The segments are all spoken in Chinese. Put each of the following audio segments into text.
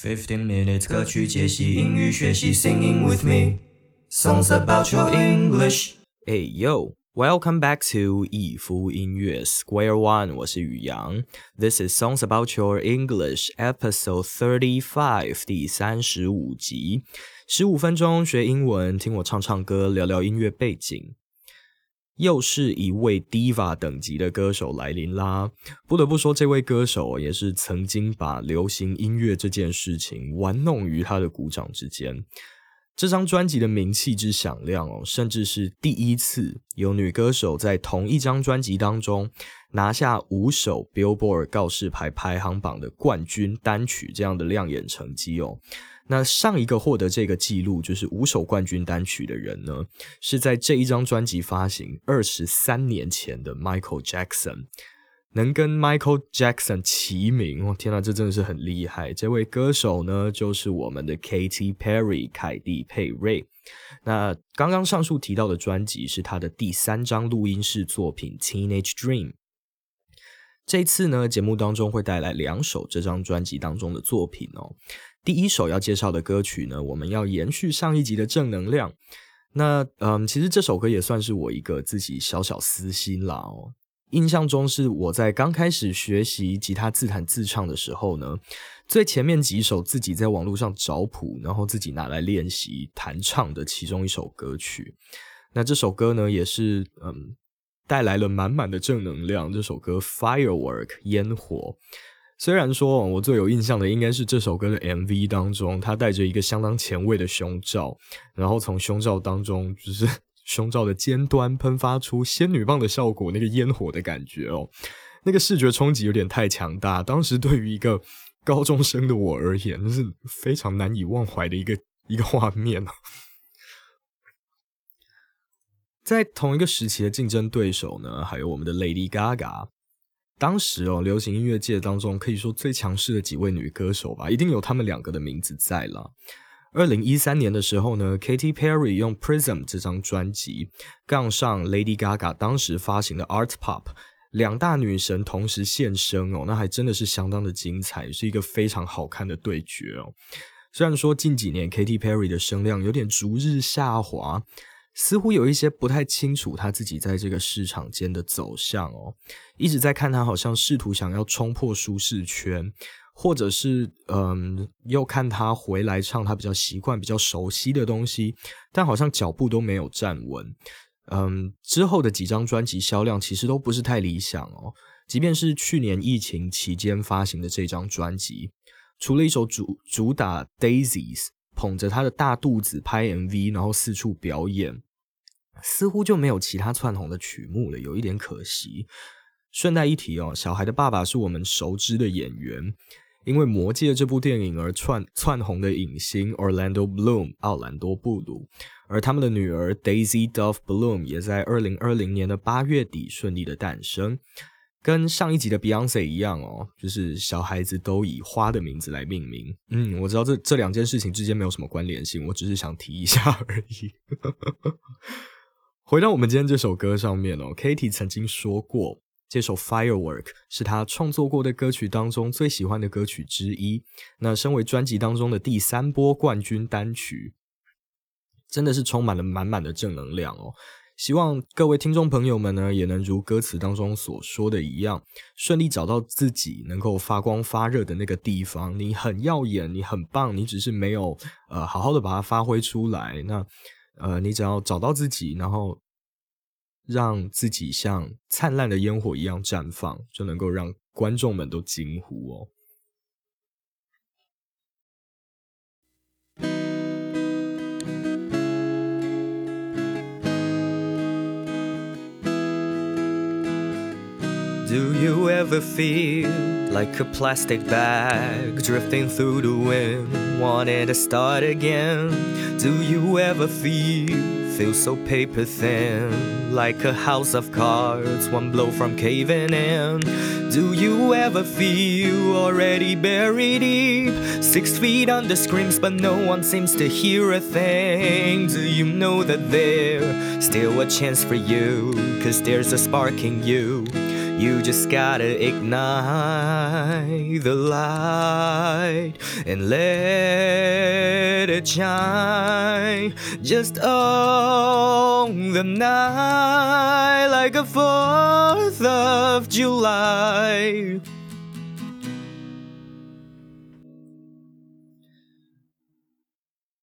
Fifteen minutes 歌曲解析英语学习，Singing with me songs about your English。Hey yo, welcome back to 以夫音乐 Square One，我是宇阳。This is Songs About Your English Episode Thirty Five，第三十五集。十五分钟学英文，听我唱唱歌，聊聊音乐背景。又是一位 diva 等级的歌手来临啦！不得不说，这位歌手也是曾经把流行音乐这件事情玩弄于他的鼓掌之间。这张专辑的名气之响亮哦，甚至是第一次有女歌手在同一张专辑当中拿下五首 Billboard 告示牌排行榜的冠军单曲这样的亮眼成绩哦。那上一个获得这个记录就是五首冠军单曲的人呢，是在这一张专辑发行二十三年前的 Michael Jackson，能跟 Michael Jackson 齐名，我天呐，这真的是很厉害！这位歌手呢，就是我们的 Katy Perry 凯蒂佩瑞。那刚刚上述提到的专辑是他的第三张录音室作品《Teenage Dream》。这次呢，节目当中会带来两首这张专辑当中的作品哦。第一首要介绍的歌曲呢，我们要延续上一集的正能量。那嗯，其实这首歌也算是我一个自己小小私心啦哦。印象中是我在刚开始学习吉他自弹自唱的时候呢，最前面几首自己在网络上找谱，然后自己拿来练习弹唱的其中一首歌曲。那这首歌呢，也是嗯带来了满满的正能量。这首歌《Firework》烟火。虽然说，我最有印象的应该是这首歌的 MV 当中，他戴着一个相当前卫的胸罩，然后从胸罩当中，就是 胸罩的尖端喷发出仙女棒的效果，那个烟火的感觉哦，那个视觉冲击有点太强大。当时对于一个高中生的我而言，那是非常难以忘怀的一个一个画面在同一个时期的竞争对手呢，还有我们的 Lady Gaga。当时哦，流行音乐界当中可以说最强势的几位女歌手吧，一定有她们两个的名字在了。二零一三年的时候呢，Katy Perry 用《Prism》这张专辑杠上 Lady Gaga 当时发行的《Art Pop》，两大女神同时现身哦，那还真的是相当的精彩，是一个非常好看的对决哦。虽然说近几年 Katy Perry 的声量有点逐日下滑。似乎有一些不太清楚他自己在这个市场间的走向哦，一直在看他好像试图想要冲破舒适圈，或者是嗯，又看他回来唱他比较习惯、比较熟悉的东西，但好像脚步都没有站稳。嗯，之后的几张专辑销量其实都不是太理想哦，即便是去年疫情期间发行的这张专辑，除了一首主主打 Daisies，捧着他的大肚子拍 MV，然后四处表演。似乎就没有其他窜红的曲目了，有一点可惜。顺带一提哦，小孩的爸爸是我们熟知的演员，因为《魔戒》这部电影而串窜红的影星 Orlando Bloom 奥兰多·布鲁，而他们的女儿 Daisy Dove Bloom 也在二零二零年的八月底顺利的诞生。跟上一集的 Beyonce 一样哦，就是小孩子都以花的名字来命名。嗯，我知道这这两件事情之间没有什么关联性，我只是想提一下而已。回到我们今天这首歌上面哦，Katy 曾经说过，这首《Firework》是他创作过的歌曲当中最喜欢的歌曲之一。那身为专辑当中的第三波冠军单曲，真的是充满了满满的正能量哦。希望各位听众朋友们呢，也能如歌词当中所说的一样，顺利找到自己能够发光发热的那个地方。你很耀眼，你很棒，你只是没有呃好好的把它发挥出来。那呃，你只要找到自己，然后让自己像灿烂的烟火一样绽放，就能够让观众们都惊呼哦。Do you ever feel like a plastic bag drifting through the wind, wanted to start again? Do you ever feel feel so paper thin, like a house of cards, one blow from caving in? Do you ever feel already buried deep, six feet under screams, but no one seems to hear a thing? Do you know that there's still a chance for you, cause there's a spark in you? You just gotta ignite the light and let it shine just on the night like a 4th of July.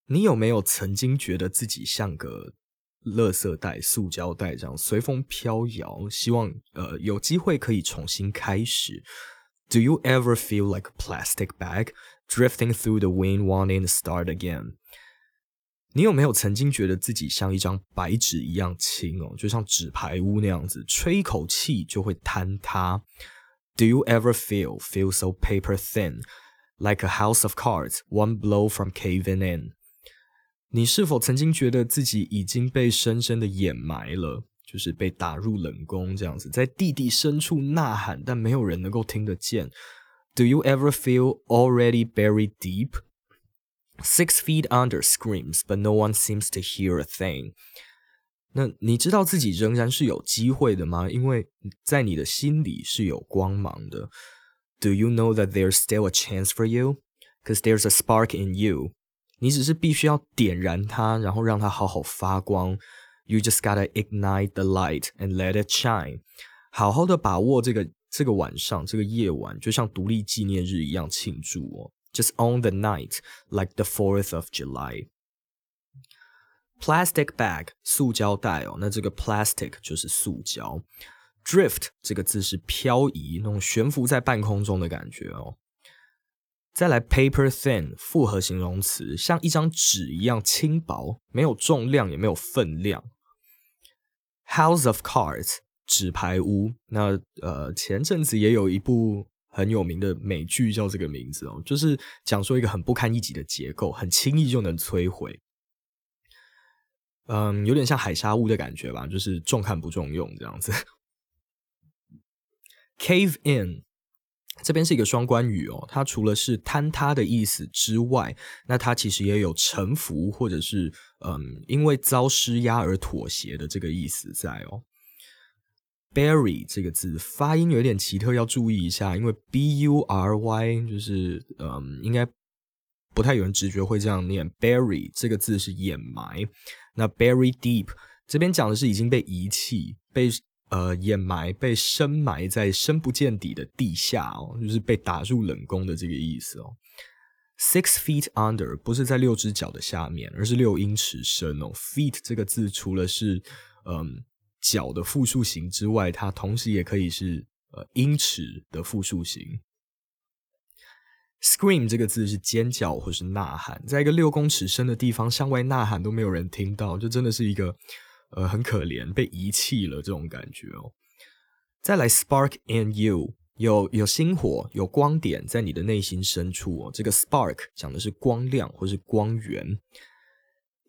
你垃圾袋、塑胶袋这样随风飘摇？希望呃有机会可以重新开始。Do you ever feel like a plastic bag drifting through the wind, wanting to start again？你有没有曾经觉得自己像一张白纸一样轻哦，就像纸牌屋那样子，吹一口气就会坍塌？Do you ever feel feel so paper thin, like a house of cards, one blow from caving in？你是否曾经觉得自己已经被深深的掩埋了，就是被打入冷宫这样子，在地底深处呐喊，但没有人能够听得见？Do you ever feel already buried deep? Six feet under screams, but no one seems to hear a thing. 那你知道自己仍然是有机会的吗？因为在你的心里是有光芒的。Do you know that there's still a chance for you? Because there's a spark in you. 你只是必须要点燃它，然后让它好好发光。You just gotta ignite the light and let it shine。好好的把握这个这个晚上，这个夜晚，就像独立纪念日一样庆祝哦。Just on the night like the Fourth of July。Plastic bag，塑胶袋哦。那这个 plastic 就是塑胶。Drift 这个字是漂移，那种悬浮在半空中的感觉哦。再来，paper thin 复合形容词，像一张纸一样轻薄，没有重量，也没有分量。House of Cards 纸牌屋，那呃前阵子也有一部很有名的美剧叫这个名字哦，就是讲说一个很不堪一击的结构，很轻易就能摧毁。嗯，有点像海沙屋的感觉吧，就是重看不重用这样子。Cave in。这边是一个双关语哦，它除了是坍塌的意思之外，那它其实也有臣服或者是嗯，因为遭施压而妥协的这个意思在哦。Bury 这个字发音有点奇特，要注意一下，因为 B U R Y 就是嗯，应该不太有人直觉会这样念。Bury 这个字是掩埋，那 Bury deep 这边讲的是已经被遗弃被。呃，掩埋被深埋在深不见底的地下哦，就是被打入冷宫的这个意思哦。Six feet under 不是在六只脚的下面，而是六英尺深哦。Feet 这个字除了是嗯脚的复数形之外，它同时也可以是呃英尺的复数形。Scream 这个字是尖叫或是呐喊，在一个六公尺深的地方向外呐喊都没有人听到，就真的是一个。呃，很可怜，被遗弃了这种感觉哦。再来，spark in you，有有星火，有光点在你的内心深处哦。这个 spark 讲的是光亮或是光源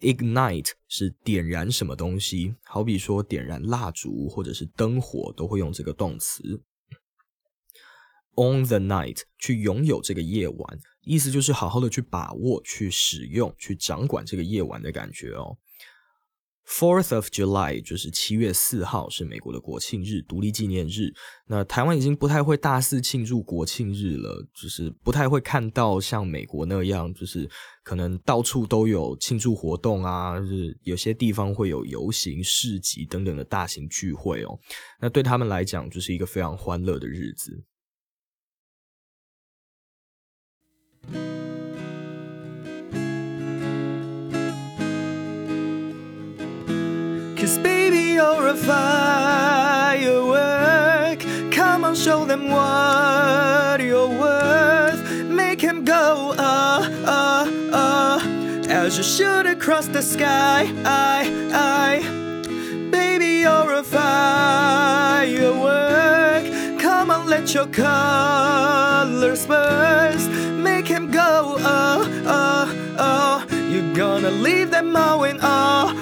，ignite 是点燃什么东西，好比说点燃蜡烛或者是灯火，都会用这个动词。On the night 去拥有这个夜晚，意思就是好好的去把握、去使用、去掌管这个夜晚的感觉哦。Fourth of July 就是七月四号，是美国的国庆日，独立纪念日。那台湾已经不太会大肆庆祝国庆日了，就是不太会看到像美国那样，就是可能到处都有庆祝活动啊，就是有些地方会有游行、市集等等的大型聚会哦。那对他们来讲，就是一个非常欢乐的日子。Cause baby, you're a firework. Come on, show them what you're worth. Make him go, uh, uh, uh. As you shoot across the sky, I, I. Baby, you're a firework. Come on, let your colors burst. Make him go, uh, uh, uh. You're gonna leave them all in awe,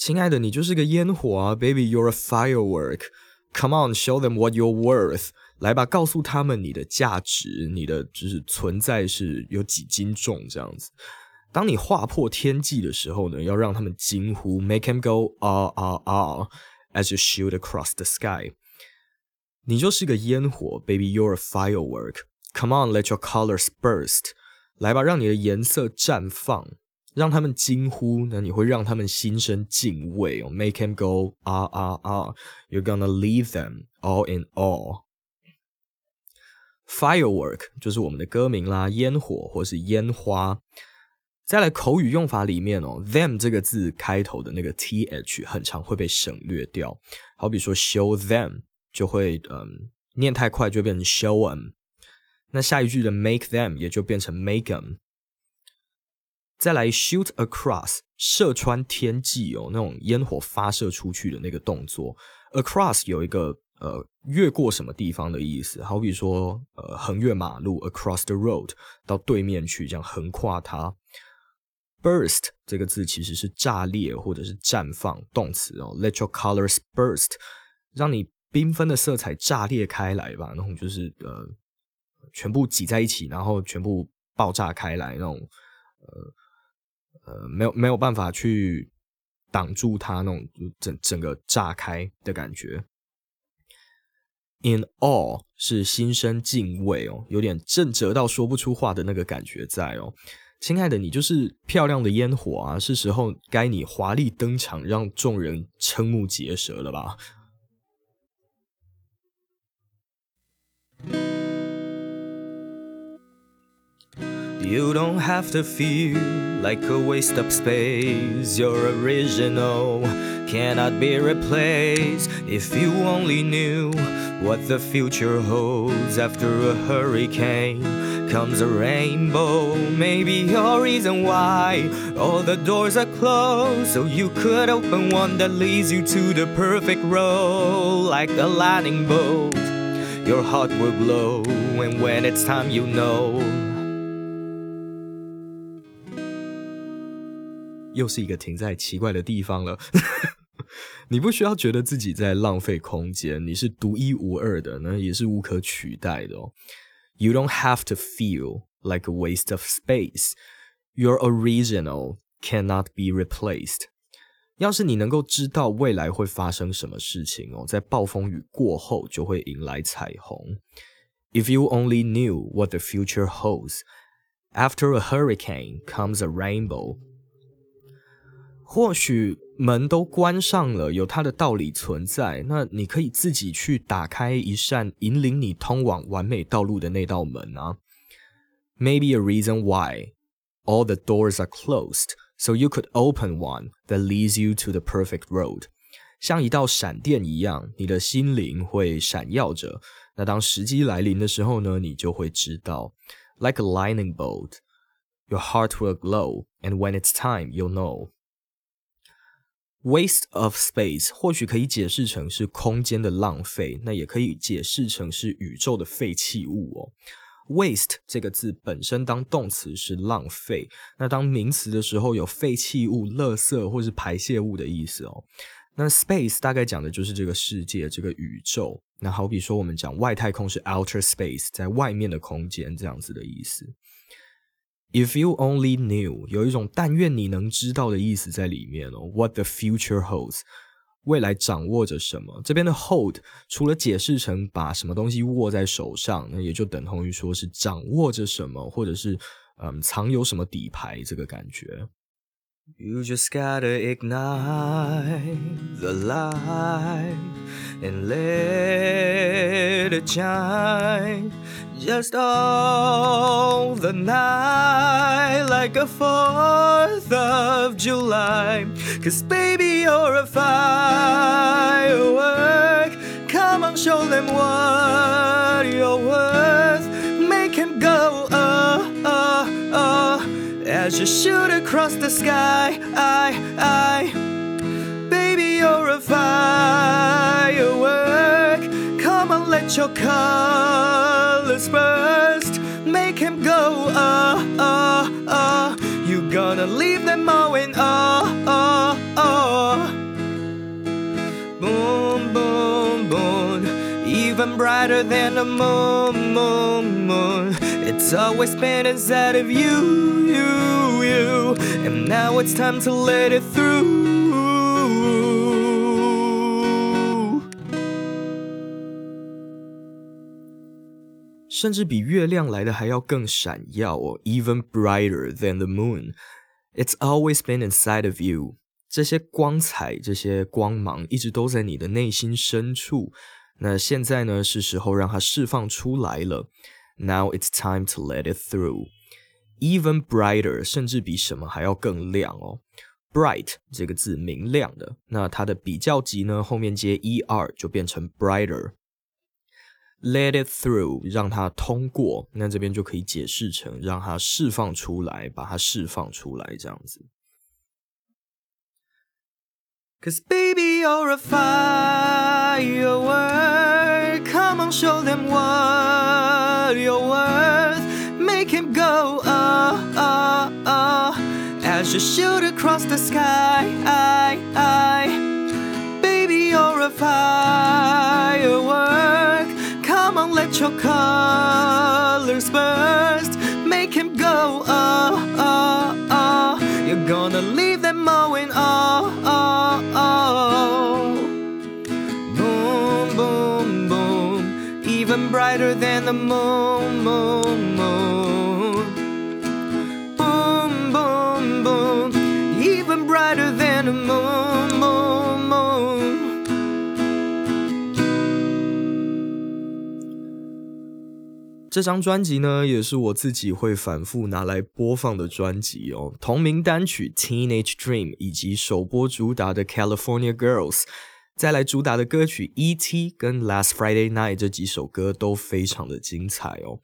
亲爱的，你就是个烟火啊，Baby，you're a firework. Come on, show them what you're worth. 来吧，告诉他们你的价值，你的就是存在是有几斤重这样子。 当你划破天际的时候呢，要让他们惊呼，make them go ah ah ah as you shoot across the sky。你就是个烟火，baby you're a firework。Come on, let your colors burst。来吧，让你的颜色绽放， 让他们惊呼，那你会让他们心生敬畏哦，make them go ah ah ah。You're gonna leave them all in awe。Firework 就是我们的歌名啦，烟火或是烟花。再来口语用法里面哦，them 这个字开头的那个 th 很常会被省略掉。好比说 show them 就会嗯念太快就变成 show them。那下一句的 make them 也就变成 make them。再来 shoot across 射穿天际哦，那种烟火发射出去的那个动作。across 有一个呃越过什么地方的意思，好比说呃横越马路 across the road 到对面去，这样横跨它。burst 这个字其实是炸裂或者是绽放动词哦，let your colors burst，让你缤纷的色彩炸裂开来吧，那种就是呃全部挤在一起，然后全部爆炸开来那种呃呃没有没有办法去挡住它那种整整个炸开的感觉。In awe 是心生敬畏哦，有点震折到说不出话的那个感觉在哦。亲爱的，你就是漂亮的烟火啊！是时候该你华丽登场，让众人瞠目结舌了吧？You don't have to feel like a waste of space. You're original, cannot be replaced. If you only knew what the future holds after a hurricane comes a rainbow. Maybe your reason why all the doors are closed. So you could open one that leads you to the perfect road, like a lightning bolt. Your heart will glow, and when it's time, you know. 又是一个停在奇怪的地方了。你不需要觉得自己在浪费空间，你是独一无二的，那也是无可取代的哦。you don't have to feel like a waste of space. Your original cannot be replaced. 要是你能够知道未来会发生什么事情哦，在暴风雨过后就会迎来彩虹。If you only knew what the future holds, after a hurricane comes a rainbow. 或许门都关上了，有它的道理存在。那你可以自己去打开一扇引领你通往完美道路的那道门啊。Maybe a reason why all the doors are closed, so you could open one that leads you to the perfect road。像一道闪电一样，你的心灵会闪耀着。那当时机来临的时候呢，你就会知道，like a lightning bolt, your heart will glow, and when it's time, you'll know. Waste of space 或许可以解释成是空间的浪费，那也可以解释成是宇宙的废弃物哦。Waste 这个字本身当动词是浪费，那当名词的时候有废弃物、垃圾或是排泄物的意思哦。那 space 大概讲的就是这个世界、这个宇宙。那好比说我们讲外太空是 outer space，在外面的空间这样子的意思。If you only knew，有一种但愿你能知道的意思在里面哦。What the future holds，未来掌握着什么？这边的 hold 除了解释成把什么东西握在手上，那也就等同于说是掌握着什么，或者是嗯藏有什么底牌这个感觉。You just gotta ignite the light and let it shine. Just all the night like a 4th of July. Cause baby, you're a firework. Come on, show them what you're worth. Make him go, uh, uh, uh as you shoot across the sky. I, I, baby, you're a firework. Come on, let your colors burst. Make him go, uh, uh, uh. You gonna leave them all in awe, uh, uh. Boom, boom, boom. Even brighter than the moon, moon, moon It's always been inside of you, you, you. And now it's time to let it through. 甚至比月亮来的还要更闪耀哦，even brighter than the moon. It's always been inside of you. 这些光彩，这些光芒，一直都在你的内心深处。那现在呢，是时候让它释放出来了。Now it's time to let it through. Even brighter，甚至比什么还要更亮哦。Bright 这个字明亮的，那它的比较级呢，后面接 er 就变成 brighter。 Let it through，让它通过，那这边就可以解释成让它释放出来，把它释放出来这样子。Cause baby you're a firework, come on show them what you're worth, make him go ah ah ah as you shoot across the sky. Baby you're a firework your colors burst. Make him go, oh, oh, oh. You're gonna leave them all oh, oh, oh. Boom, boom, boom. Even brighter than the moon, moon, moon. Boom, boom, boom. Even brighter than the moon, 这张专辑呢，也是我自己会反复拿来播放的专辑哦。同名单曲《Teenage Dream》以及首播主打的《California Girls》，再来主打的歌曲《E.T.》跟《Last Friday Night》这几首歌都非常的精彩哦。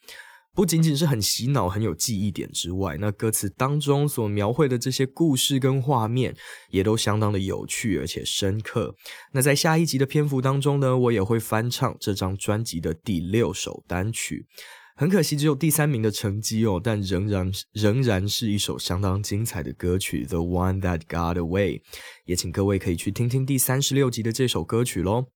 不仅仅是很洗脑、很有记忆点之外，那歌词当中所描绘的这些故事跟画面，也都相当的有趣而且深刻。那在下一集的篇幅当中呢，我也会翻唱这张专辑的第六首单曲。很可惜，只有第三名的成绩哦，但仍然仍然是一首相当精彩的歌曲《The One That Got Away》，也请各位可以去听听第三十六集的这首歌曲喽。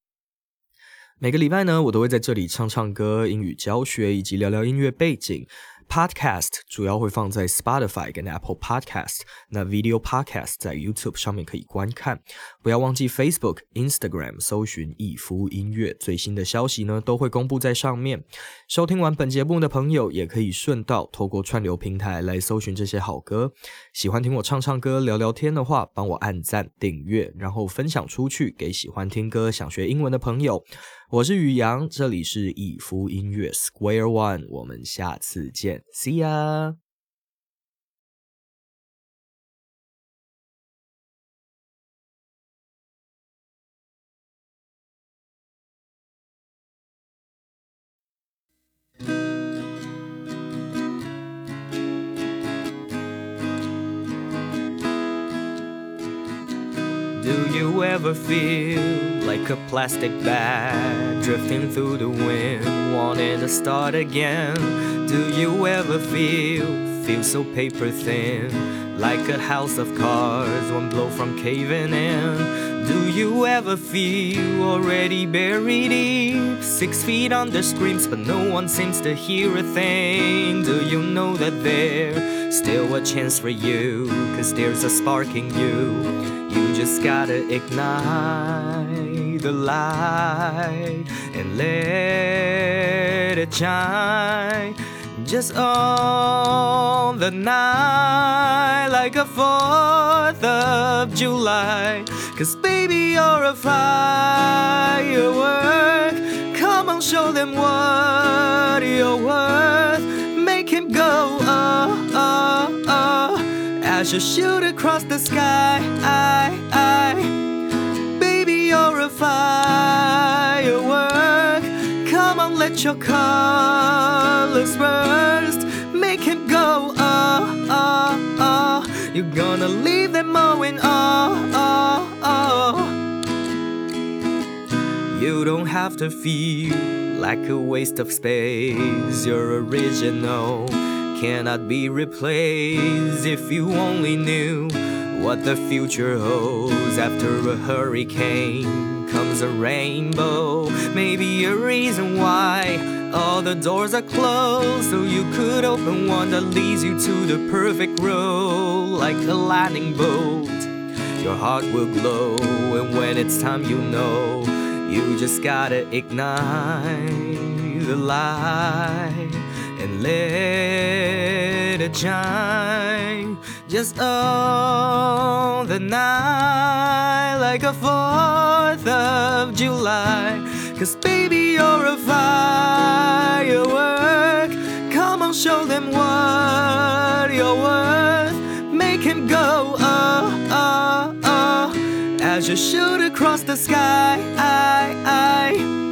每个礼拜呢，我都会在这里唱唱歌、英语教学以及聊聊音乐背景。Podcast 主要会放在 Spotify 跟 Apple Podcast，那 Video Podcast 在 YouTube 上面可以观看。不要忘记 Facebook、Instagram 搜寻易夫音乐，最新的消息呢都会公布在上面。收听完本节目的朋友，也可以顺道透过串流平台来搜寻这些好歌。喜欢听我唱唱歌、聊聊天的话，帮我按赞、订阅，然后分享出去给喜欢听歌、想学英文的朋友。我是宇阳，这里是以夫音乐 Square One，我们下次见，See ya。Do you ever feel like a plastic bag drifting through the wind, wanting to start again? Do you ever feel, feel so paper thin, like a house of cards, one blow from caving in? Do you ever feel already buried deep, six feet under screams, but no one seems to hear a thing? Do you know that there's still a chance for you, cause there's a spark in you? You just gotta ignite the light and let it shine. Just on the night, like a 4th of July. Cause baby, you're a firework. Come on, show them what you're worth. Make him go, oh, oh, oh as you shoot across the sky. I, I, your colors burst. Make him go, oh, oh, oh. You're gonna leave them all in oh, oh, oh. You don't have to feel like a waste of space. You're original cannot be replaced if you only knew what the future holds after a hurricane a rainbow maybe a reason why all the doors are closed, so you could open one that leads you to the perfect road, like a lightning bolt. Your heart will glow, and when it's time, you know you just gotta ignite the light and let it shine. Just on the night, like a 4th of July. Cause baby, you're a firework. Come on, show them what you're worth. Make him go, oh, oh, oh. As you shoot across the sky. Baby,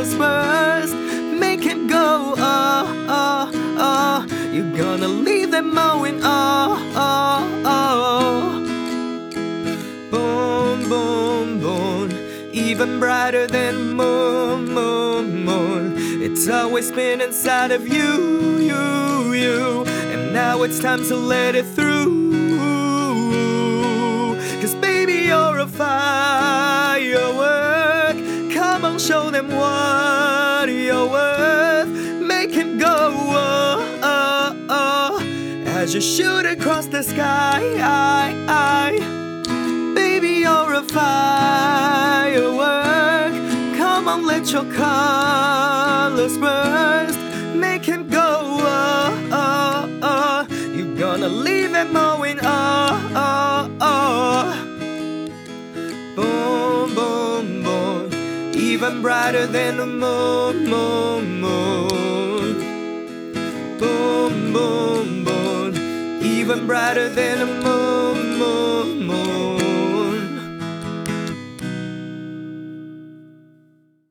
colors burst. Make him go, oh, oh, oh. You're gonna leave them mowing, oh, oh, oh. Boom, boom, boom. Even brighter than moon, moon, moon. It's always been inside of you, you, you. And now it's time to let it through. Cause baby, you're a firework. Show them what you're worth. Make him go, oh, oh, oh. As you shoot across the sky. Baby, you're a firework. Come on, let your colors burst. Brighter than the moon, moon, moon. Boom, boom, boom. Even brighter than the moon.